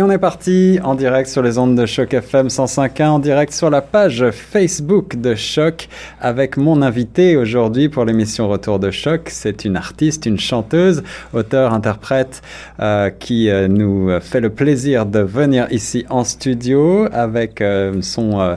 Et on est parti en direct sur les ondes de Choc FM 105.1, en direct sur la page Facebook de Choc avec mon invité aujourd'hui pour l'émission Retour de Choc. C'est une artiste, une chanteuse, auteur, interprète euh, qui euh, nous fait le plaisir de venir ici en studio avec euh, son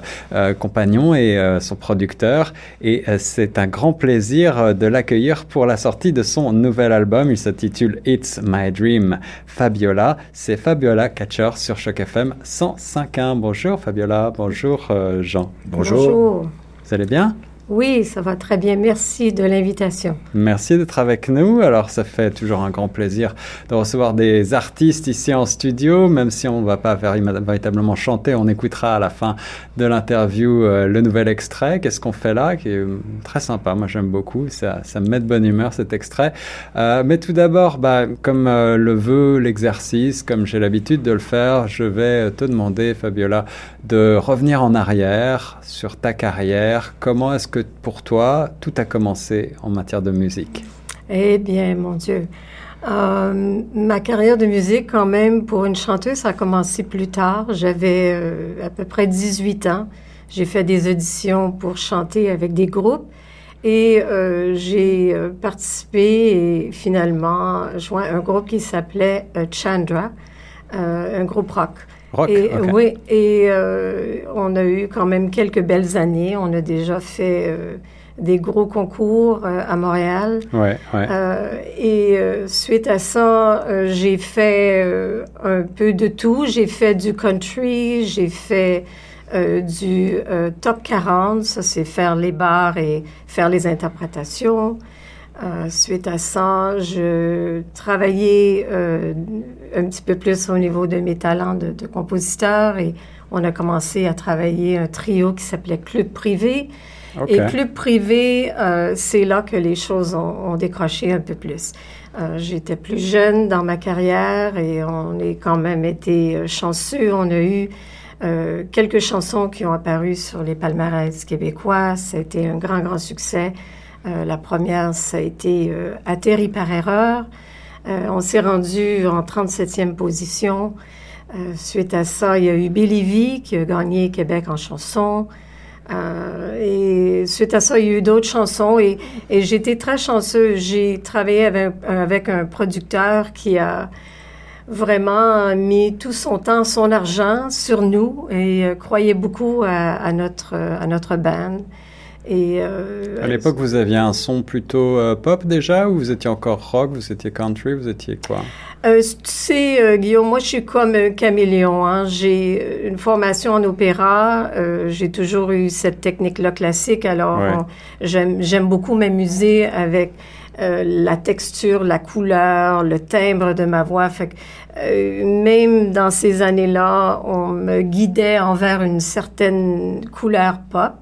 compagnon et son producteur. Et c'est un grand plaisir de l'accueillir pour la sortie de son nouvel album. Il s'intitule It's My Dream Fabiola. C'est Fabiola sur Choc FM 105.1. Bonjour Fabiola, bonjour euh, Jean. Bonjour. Bonjour. Vous allez bien? Oui, ça va très bien. Merci de l'invitation. Merci d'être avec nous. Alors, ça fait toujours un grand plaisir de recevoir des artistes ici en studio, même si on ne va pas véritablement chanter. On écoutera à la fin de l'interview euh, le nouvel extrait. Qu'est-ce qu'on fait là Qui est euh, très sympa. Moi, j'aime beaucoup. Ça, ça me met de bonne humeur cet extrait. Euh, mais tout d'abord, bah, comme le veut l'exercice, comme j'ai l'habitude de le faire, je vais te demander, Fabiola, de revenir en arrière sur ta carrière. Comment est-ce que pour toi tout a commencé en matière de musique Eh bien, mon Dieu. Euh, ma carrière de musique, quand même, pour une chanteuse, ça a commencé plus tard. J'avais euh, à peu près 18 ans. J'ai fait des auditions pour chanter avec des groupes et euh, j'ai participé et finalement joint un groupe qui s'appelait Chandra, un groupe rock. Et, Oui, et euh, on a eu quand même quelques belles années. On a déjà fait euh, des gros concours euh, à Montréal. Ouais, ouais. et suite à ça, j'ai fait un peu de tout. J'ai fait du country, j'ai fait du top 40, ça c'est faire les bars et faire les interprétations. Euh, suite à ça, je travaillais euh, un petit peu plus au niveau de mes talents de, compositeur et on a commencé à travailler un trio qui s'appelait Club Privé. Et Club Privé, euh, c'est là que les choses ont, décroché un peu plus. J'étais plus jeune dans ma carrière et on est quand même été chanceux. On a eu quelques chansons qui ont apparu sur les palmarès québécois. C'était un grand, grand succès. Euh, la première, ça a été euh, Atterri par erreur. Euh, on s'est rendu en 37e position. suite à ça, il y a eu Billy V qui a gagné Québec en chanson. et suite à ça, il y a eu d'autres chansons et, j'étais très chanceuse. J'ai travaillé avec, un producteur qui a vraiment mis tout son temps, son argent sur nous et croyait beaucoup à, notre, à notre band. Et euh, à l'époque, vous aviez un son plutôt euh, pop déjà, ou vous étiez encore rock, vous étiez country, vous étiez quoi? Euh, Tu sais, euh, Guillaume, moi, je suis comme un caméléon. Hein. J'ai une formation en opéra. J'ai toujours eu cette technique-là classique. Alors, j'aime beaucoup m'amuser avec la texture, la couleur, le timbre de ma voix. Fait que, même dans ces années-là, on me guidait envers une certaine couleur pop.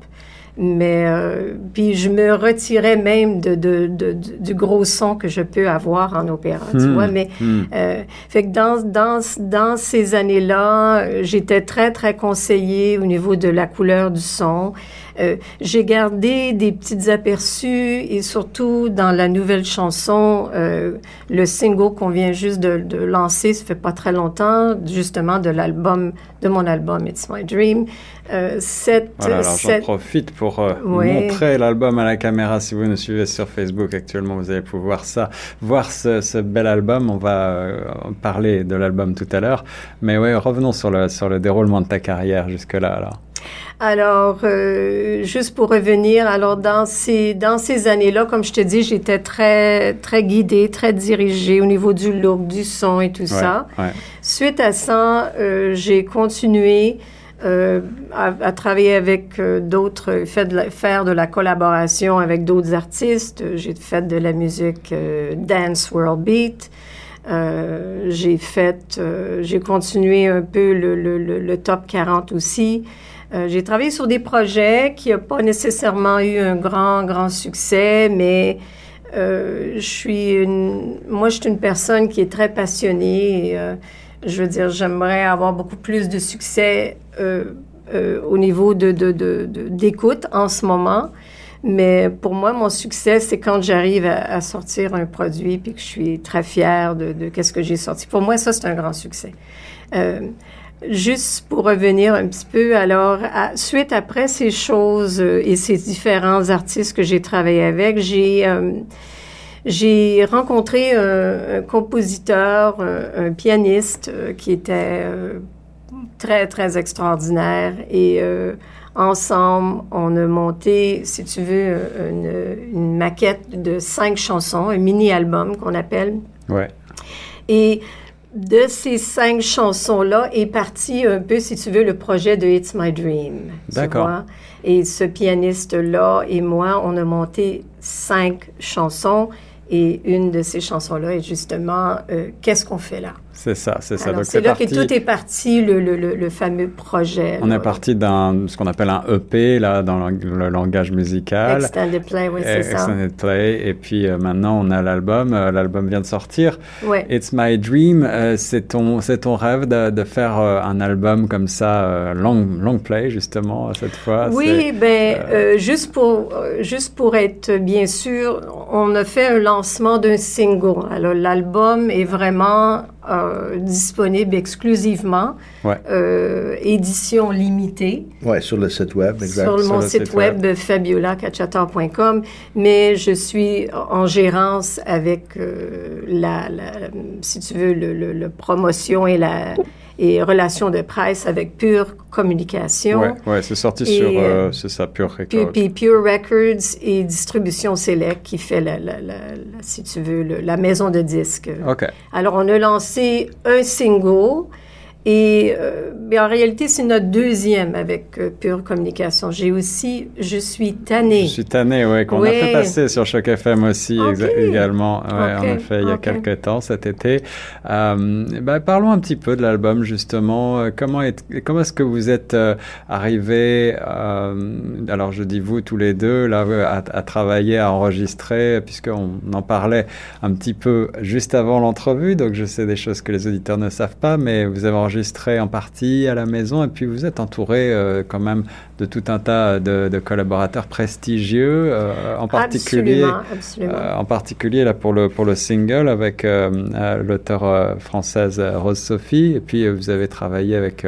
Mais euh, puis je me retirais même de, de, de, du gros son que je peux avoir en opéra, tu hmm. vois. Mais hmm. euh, fait que dans, dans, dans ces années-là, j'étais très, très conseillée au niveau de la couleur du son. Euh, j'ai gardé des petits aperçus et surtout dans la nouvelle chanson, euh, le single qu'on vient juste de, de, lancer, ça fait pas très longtemps, justement de l'album, de mon album It's My Dream. Euh, cette, voilà, alors j'en profite pour euh, montrer l'album à la caméra. Si vous nous suivez sur Facebook actuellement, vous allez pouvoir ça, voir ce, ce bel album. On va parler de l'album tout à l'heure. Mais oui, revenons sur le, sur le déroulement de ta carrière jusque-là. Alors. Alors, euh, juste pour revenir, alors dans ces dans ces années-là, comme je te dis, j'étais très très guidée, très dirigée au niveau du look, du son et tout ça. Suite à ça, euh, j'ai continué euh, à, travailler avec euh, d'autres, fait de faire de la collaboration avec d'autres artistes. J'ai fait de la musique euh, dance world beat. j'ai fait, j'ai continué un peu le, le, le, top 40 aussi. J'ai travaillé sur des projets qui n'ont pas nécessairement eu un grand, grand succès, mais je suis une, moi, je suis une personne qui est très passionnée. Et, je veux dire, j'aimerais avoir beaucoup plus de succès euh, euh, au niveau de, d'écoute en ce moment. Mais pour moi, mon succès, c'est quand j'arrive à, sortir un produit puis que je suis très fière de, de qu'est-ce que j'ai sorti. Pour moi, ça, c'est un grand succès. Euh, juste pour revenir un petit peu, alors, suite après ces choses euh, et ces différents artistes que j'ai travaillé avec, j'ai euh, j'ai rencontré un, compositeur, un, pianiste qui était très, très extraordinaire et ensemble, on a monté, si tu veux, une, une maquette de cinq chansons, un mini-album qu'on appelle. Ouais. Et de ces cinq chansons-là est parti un peu, si tu veux, le projet de It's My Dream. D'accord. Et ce pianiste-là et moi, on a monté cinq chansons. Et une de ces chansons-là est justement euh, Qu'est-ce qu'on fait là? C'est ça, c'est ça. Donc c'est là que tout est parti, le, le, le, fameux projet. On est parti d'un ce qu'on appelle un EP là dans le, langage musical. Extended Play, oui, c'est ça. Extended Play. Et puis euh, maintenant on a l'album. Euh, l'album vient de sortir. Ouais. It's My Dream. Euh, c'est ton c'est ton rêve de, de faire un album comme ça long long play justement cette fois? Oui, ben juste pour juste pour être bien sûr, on a fait un lancement d'un single. Alors l'album est vraiment euh, disponible exclusivement, euh, édition limitée. Oui, sur le site web, exactement. Sur, mon site, web, web fabiola.cachator.com, mais je suis en gérance avec euh, la, si tu veux, le, le, promotion et la et relations de presse avec Pure Communication. Oui, ouais, c'est sorti sur, c'est ça, Pure Records. Puis, Pure Records et Distribution Select qui fait, la, la, si tu veux, la maison de disques. OK. Alors, on a lancé un single et euh, en réalité, c'est notre deuxième avec euh, Pure Communication. J'ai aussi Je suis tannée. Je suis tannée, oui, qu'on a fait passer sur Choc FM aussi également. Ouais, En effet, il y a quelques temps, cet été. Euh, ben, parlons un petit peu de l'album, justement. Comment est, comment est-ce que vous êtes arrivés, alors je dis vous tous les deux, là, à, à travailler, à enregistrer, puisqu'on en parlait un petit peu juste avant l'entrevue, donc je sais des choses que les auditeurs ne savent pas, mais vous avez enregistré en partie à la maison et puis vous êtes entouré euh, quand même de tout un tas de, collaborateurs prestigieux, euh, en particulier, euh, en particulier là pour le pour le single avec l'auteur française Rose Sophie et puis vous avez travaillé avec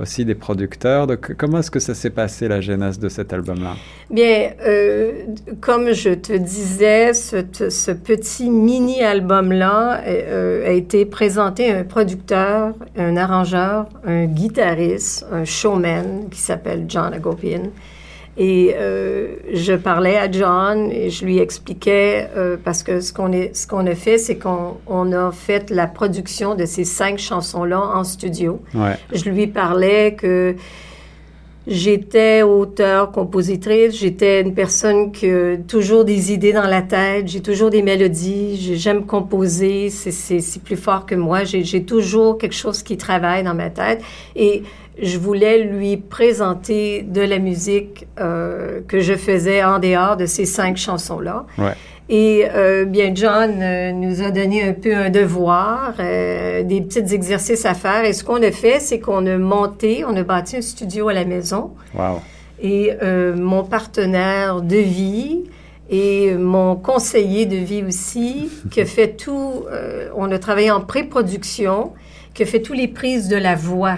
aussi des producteurs. Donc comment est-ce que ça s'est passé la genèse de cet album-là? Bien, comme je te disais, ce, ce petit mini album-là a été présenté à un producteur, un arrangeur un guitariste, un showman qui s'appelle John Agopian. Et euh, je parlais à John et je lui expliquais, euh, parce que ce qu'on a fait, c'est qu'on on a fait la production de ces cinq chansons-là en studio. Je lui parlais que J'étais auteur, compositrice, j'étais une personne qui a toujours des idées dans la tête, j'ai toujours des mélodies, j'aime composer, c'est plus fort que moi, j'ai toujours quelque chose qui travaille dans ma tête et je voulais lui présenter de la musique euh, que je faisais en dehors de ces cinq chansons-là. Et euh, bien, John euh, nous a donné un peu un devoir, euh, des petits exercices à faire. Et ce qu'on a fait, c'est qu'on a monté, on a bâti un studio à la maison. Wow. Et mon partenaire de vie et mon conseiller de vie aussi, qui fait tout, on a travaillé en pré-production, qui a fait tous les prises de la voix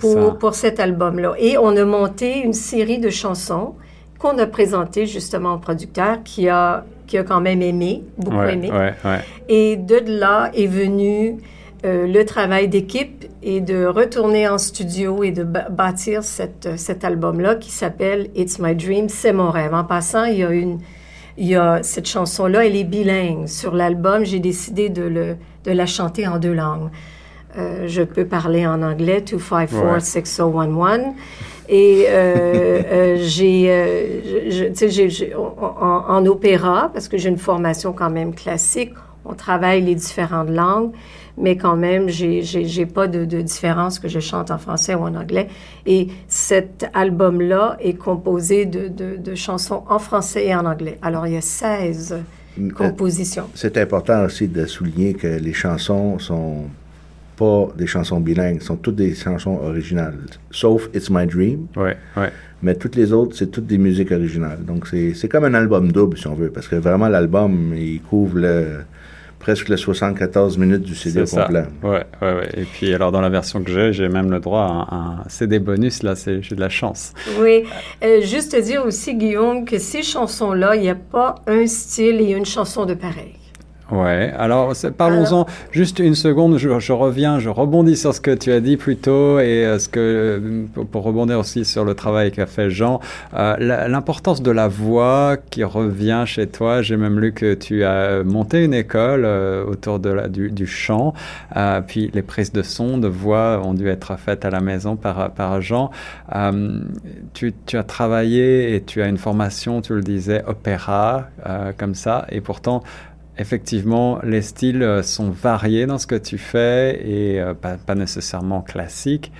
pour, pour cet album-là. Et on a monté une série de chansons qu'on a présentées justement au producteur qui a qui a quand même aimé, beaucoup aimé. Et de là est venu euh, le travail d'équipe et de retourner en studio et de bâtir cette, cet album-là qui s'appelle It's My Dream, c'est mon rêve. En passant, il y a une, il y a cette chanson-là, elle est bilingue. Sur l'album, j'ai décidé de, le, de la chanter en deux langues. Euh, je peux parler en anglais, 254-6011. Et euh, euh, j'ai, euh, j'ai, en, en, opéra, parce que j'ai une formation quand même classique, on travaille les différentes langues, mais quand même, j'ai, j'ai, pas de, de, différence que je chante en français ou en anglais. Et cet album-là est composé de, de, de chansons en français et en anglais. Alors, il y a 16 compositions. C'est important aussi de souligner que les chansons sont pas des chansons bilingues, sont toutes des chansons originales, sauf It's My Dream. Ouais, ouais. mais toutes les autres, c'est toutes des musiques originales. Donc, c'est comme un album double, si on veut, parce que vraiment, l'album, il couvre le, presque les 74 minutes du CD complet. Ouais, ouais, ouais. Et puis, alors, dans la version que j'ai, j'ai même le droit à un, CD bonus. Là, j'ai de la chance. Oui. Euh, juste te dire aussi, Guillaume, que ces chansons-là, il n'y a pas un style et une chanson de pareil. Ouais, alors parlons-en juste une seconde, je, reviens, je rebondis sur ce que tu as dit plus tôt et euh, ce que, pour, rebondir aussi sur le travail qu'a fait Jean, euh, l'importance de la voix qui revient chez toi. J'ai même lu que tu as monté une école euh, autour de la, du, du chant, puis les prises de son, de voix ont dû être faites à la maison par, par Jean. Tu, tu, as travaillé et tu as une formation, tu le disais, opéra, comme ça, et pourtant, effectivement, les styles euh, sont variés dans ce que tu fais et euh, pas, nécessairement classiques.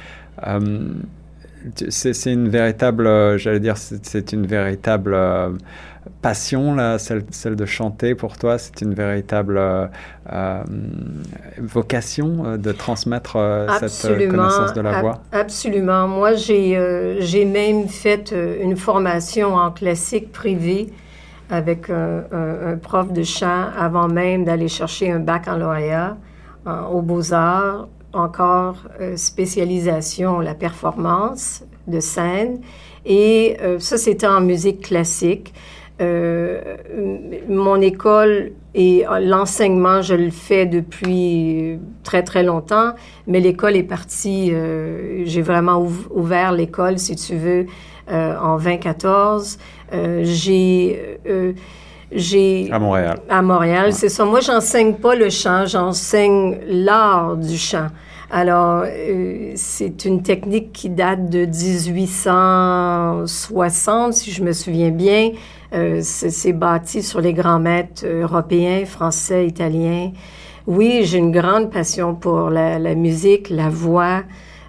Euh, c'est une véritable, j'allais dire, c'est une véritable passion, là, celle, celle, de chanter pour toi. C'est une véritable vocation de transmettre cette connaissance de la voix. Absolument. Moi, j'ai même fait une formation en classique privé avec un, prof de chant avant même d'aller chercher un baccalauréat euh, aux beaux-arts, encore euh, spécialisation la performance de scène. Et euh, ça, c'était en musique classique. Mon école et l'enseignement, je le fais depuis très, très longtemps, mais l'école est partie, j'ai vraiment ouvert l'école, si tu veux, en 2014. Euh, j'ai euh, j'ai à Montréal. À Montréal, c'est ça. Moi, j'enseigne pas le chant, j'enseigne l'art du chant. Alors, euh, c'est une technique qui date de 1860, si je me souviens bien. Euh, c'est bâti sur les grands maîtres européens, français, italiens. Oui, j'ai une grande passion pour la, la musique, la voix.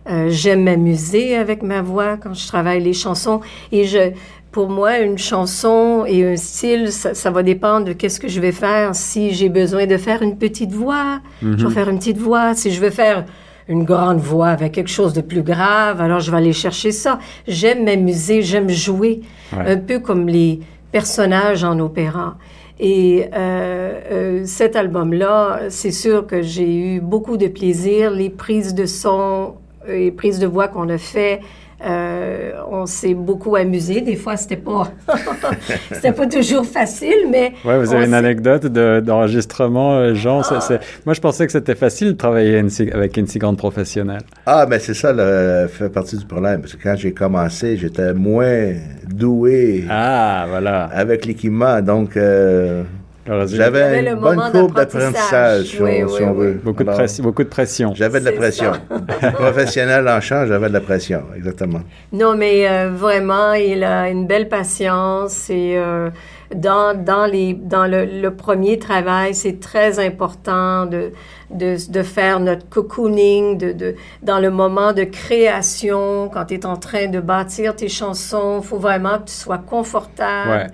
Euh, J'aime m'amuser avec ma voix quand je travaille les chansons et je pour moi, une chanson et un style, ça, va dépendre de qu'est-ce que je vais faire. Si j'ai besoin de faire une petite voix, je vais mhm. faire une petite voix. Si je veux faire une grande voix avec quelque chose de plus grave, alors je vais aller chercher ça. J'aime m'amuser, j'aime jouer, un peu comme les personnages en opéra. Et euh, euh, cet album-là, c'est sûr que j'ai eu beaucoup de plaisir. Les prises de son, les prises de voix qu'on a fait, euh, on s'est beaucoup amusé. Des fois, c'était pas, c'était pas toujours facile, mais. Ouais, vous avez une anecdote d'enregistrement, euh, Jean? Ah. Moi, je pensais que c'était facile de travailler avec une si grande professionnelle. Ah, mais c'est ça, le, fait partie du problème. Parce que quand j'ai commencé, j'étais moins doué. Ah, voilà. Avec l'équipement, donc. Euh, j'avais une bonne courbe d'apprentissage, si, on veut. Beaucoup, de beaucoup de pression. J'avais de la pression. Professionnel en chant, j'avais de la pression, exactement. Non, mais euh, vraiment, il a une belle patience et euh, dans, dans, les, dans le, premier travail, c'est très important de, de, de, faire notre cocooning, de, de, dans le moment de création, quand tu es en train de bâtir tes chansons, il faut vraiment que tu sois confortable. Ouais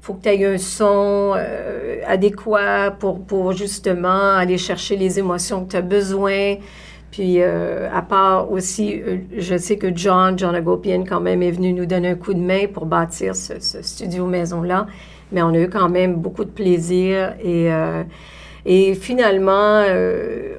faut que tu aies un son euh, adéquat pour, pour justement aller chercher les émotions que tu as besoin. Puis, euh, à part aussi, euh, je sais que John, John Agopian, quand même, est venu nous donner un coup de main pour bâtir ce, studio maison-là. Mais on a eu quand même beaucoup de plaisir. Et, et finalement,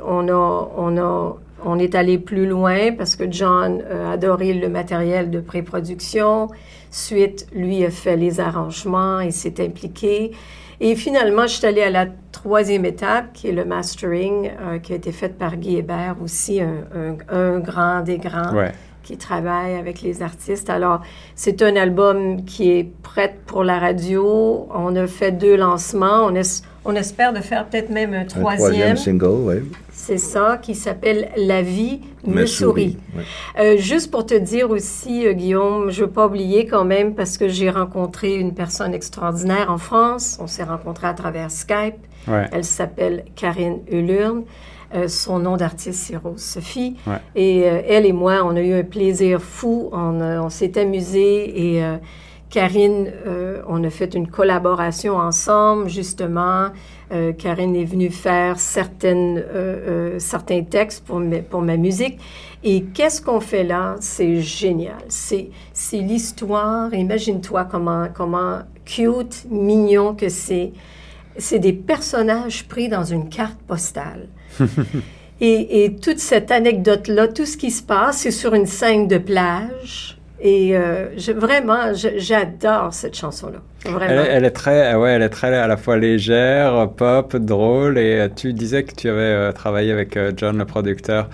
on, a, on, a, on est allé plus loin parce que John a adoré le matériel de pré-production. Suite, lui a fait les arrangements et s'est impliqué. Et finalement, je suis allée à la troisième étape, qui est le mastering, euh, qui a été fait par Guy Hébert, aussi un, grand des grands qui travaille avec les artistes. Alors, c'est un album qui est prêt pour la radio. On a fait deux lancements. On, on espère de faire peut-être même un troisième. Un troisième single, oui. C'est ça, qui s'appelle La vie me, sourit. Euh, juste pour te dire aussi, euh, Guillaume, je ne veux pas oublier quand même, parce que j'ai rencontré une personne extraordinaire en France. On s'est rencontrés à travers Skype. Elle s'appelle Karine Hulurne. Euh, son nom d'artiste, c'est Rose Sophie. Et elle et moi, on a eu un plaisir fou. On, on s'est amusés et Karine, on a fait une collaboration ensemble, justement. Karine est venue faire certaines, certains textes pour, pour ma musique. Et qu'est-ce qu'on fait là? C'est génial. C'est, c'est l'histoire. Imagine-toi comment, comment cute, mignon que c'est. C'est des personnages pris dans une carte postale. et, et, toute cette anecdote-là, tout ce qui se passe, c'est sur une scène de plage. Et euh, je, vraiment, j'adore cette chanson-là. Elle, elle, est très, ouais, elle est très à la fois légère, pop, drôle. Et euh, tu disais que tu avais euh, travaillé avec John, le producteur,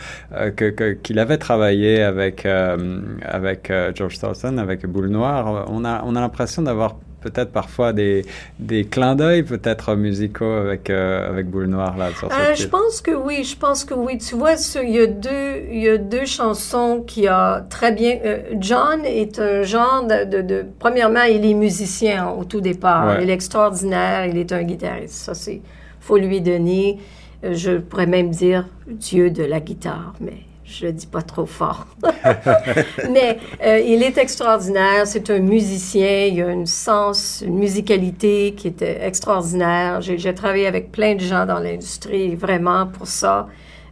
que qu'il avait travaillé avec avec George Thornton, avec Boule Noire. On a on a l'impression d'avoir peut-être parfois des, des clins d'œil peut-être musicaux avec, euh, avec Boule Noire là sur euh, Je pense que oui, je pense que oui. Tu vois, il y a deux, y a deux chansons qui a très bien... Euh, John est un genre de, de, Premièrement, il est musicien au tout départ. Il est extraordinaire, il est un guitariste. Ça, c'est... faut lui donner, je pourrais même dire, Dieu de la guitare, mais je le dis pas trop fort. Mais euh, il est extraordinaire. C'est un musicien. Il a une sens, une musicalité qui est extraordinaire. J'ai travaillé avec plein de gens dans l'industrie, vraiment pour ça.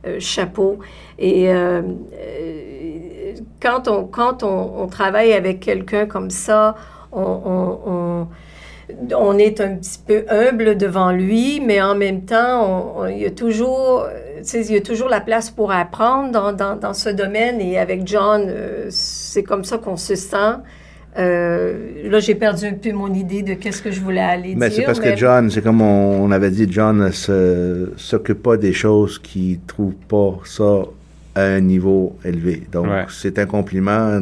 Euh, chapeau. Et euh, quand, on, quand on, travaille avec quelqu'un comme ça, on, on, est un petit peu humble devant lui, mais en même temps, il y a toujours il y a toujours la place pour apprendre dans, dans, dans ce domaine. Et avec John, euh, c'est comme ça qu'on se sent. Euh, là, j'ai perdu un peu mon idée de qu'est-ce que je voulais aller mais dire. C'est parce que John, c'est comme on, avait dit, John ne s'occupe pas des choses qui ne trouvent pas ça à un niveau élevé. Donc, c'est un compliment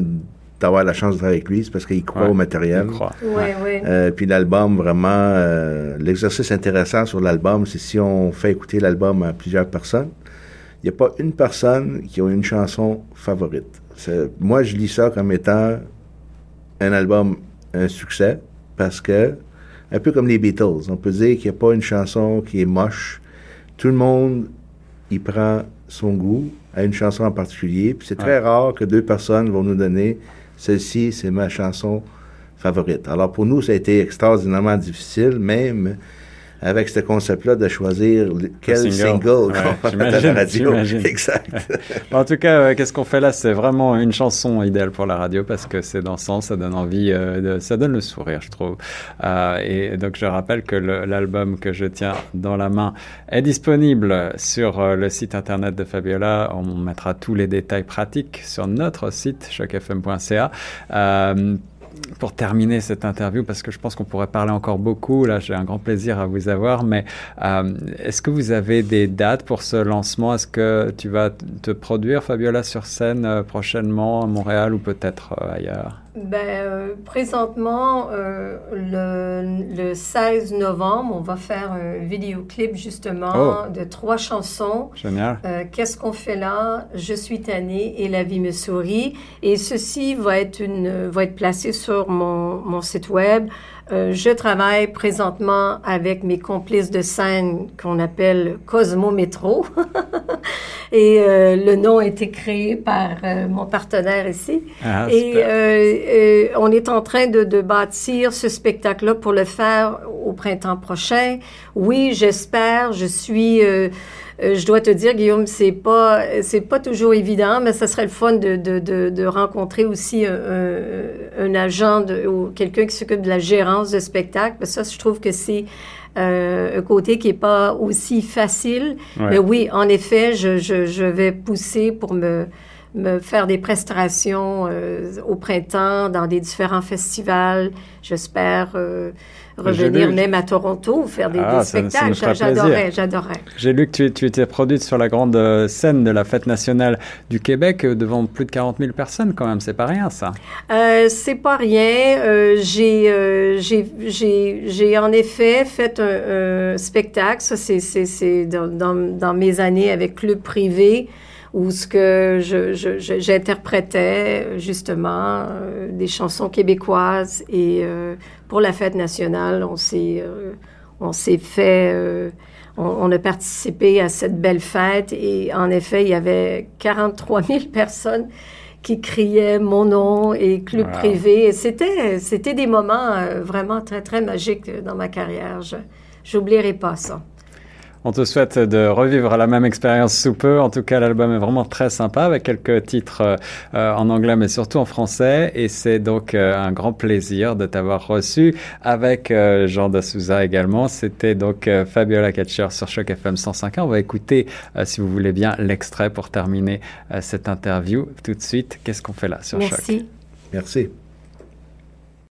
d'avoir la chance de travailler avec lui, c'est parce qu'il croit au matériel. Il croit. Ouais, ouais. Euh, puis l'album, vraiment, euh, l'exercice intéressant sur l'album, c'est si on fait écouter l'album à plusieurs personnes, il n'y a pas une personne qui a une chanson favorite. Moi, je lis ça comme étant un album, un succès, parce que, un peu comme les Beatles, on peut dire qu'il n'y a pas une chanson qui est moche. Tout le monde y prend son goût à une chanson en particulier. Puis c'est très rare que deux personnes vont nous donner celle-ci, c'est ma chanson favorite. Alors pour nous, ça a été extraordinairement difficile, même avec ce concept-là de choisir quel single, qu'on mettre à la radio. Exact. en tout cas, euh, qu'est-ce qu'on fait là? C'est vraiment une chanson idéale pour la radio parce que c'est dansant, ça donne envie, euh, ça donne le sourire, je trouve. Euh, et donc, je rappelle que l'album que je tiens dans la main est disponible sur le site internet de Fabiola. On mettra tous les détails pratiques sur notre site chocfm.ca pour terminer cette interview, parce que je pense qu'on pourrait parler encore beaucoup, là j'ai un grand plaisir à vous avoir, mais euh, est-ce que vous avez des dates pour ce lancement? Est-ce que tu vas te produire, Fabiola, sur scène euh, prochainement à Montréal ou peut-être euh, ailleurs? Ben, euh, présentement, euh, le, le, 16 novembre, on va faire un vidéoclip justement oh. de trois chansons. Génial. Euh, Qu'est-ce qu'on fait là? Je suis tannée et la vie me sourit. Et ceci va être, une, va être placé sur mon, mon site web. Euh, je travaille présentement avec mes complices de scène qu'on appelle Cosmo Métro. et euh, le nom a été créé par euh, mon partenaire ici. Ah, et on est en train de, de bâtir ce spectacle-là pour le faire au printemps prochain. Oui, j'espère. Je suis euh, je dois te dire, Guillaume, c'est pas c'est pas toujours évident, mais ça serait le fun de, de, de, rencontrer aussi un, agent ou quelqu'un qui s'occupe de la gérance de spectacle. Parce que ça, je trouve que c'est euh, un côté qui est pas aussi facile. Mais oui, en effet, je, je, je vais pousser pour me me faire des prestations euh, au printemps dans des différents festivals. J'espère euh, revenir même à Toronto, faire des, ah, spectacles. J'adorais, j'adorais. J'ai lu que tu, tu, étais produite sur la grande euh, scène de la fête nationale du Québec devant plus de 40 000 personnes quand même. C'est pas rien ça. Euh, c'est pas rien. J'ai, j'ai, en effet fait un, spectacle. Ça, c'est, dans, dans, dans, mes années avec Club Privé où ce que j'interprétais justement euh, des chansons québécoises et euh, pour la fête nationale, on s'est euh, on s'est fait on, on, a participé à cette belle fête et en effet, il y avait 43 000 personnes qui criait mon nom et club privé. C'était, c'était des moments vraiment très, très magiques dans ma carrière. Je n'oublierai pas ça. On te souhaite de revivre la même expérience sous peu. En tout cas, l'album est vraiment très sympa avec quelques titres euh, en anglais mais surtout en français. Et c'est donc euh, un grand plaisir de t'avoir reçu avec euh, Jean Dassouza également. C'était donc Fabiola Catcher sur Choc FM 105. On va écouter, si vous voulez bien, l'extrait pour terminer cette interview tout de suite. Qu'est-ce qu'on fait là sur Merci. Choc Merci.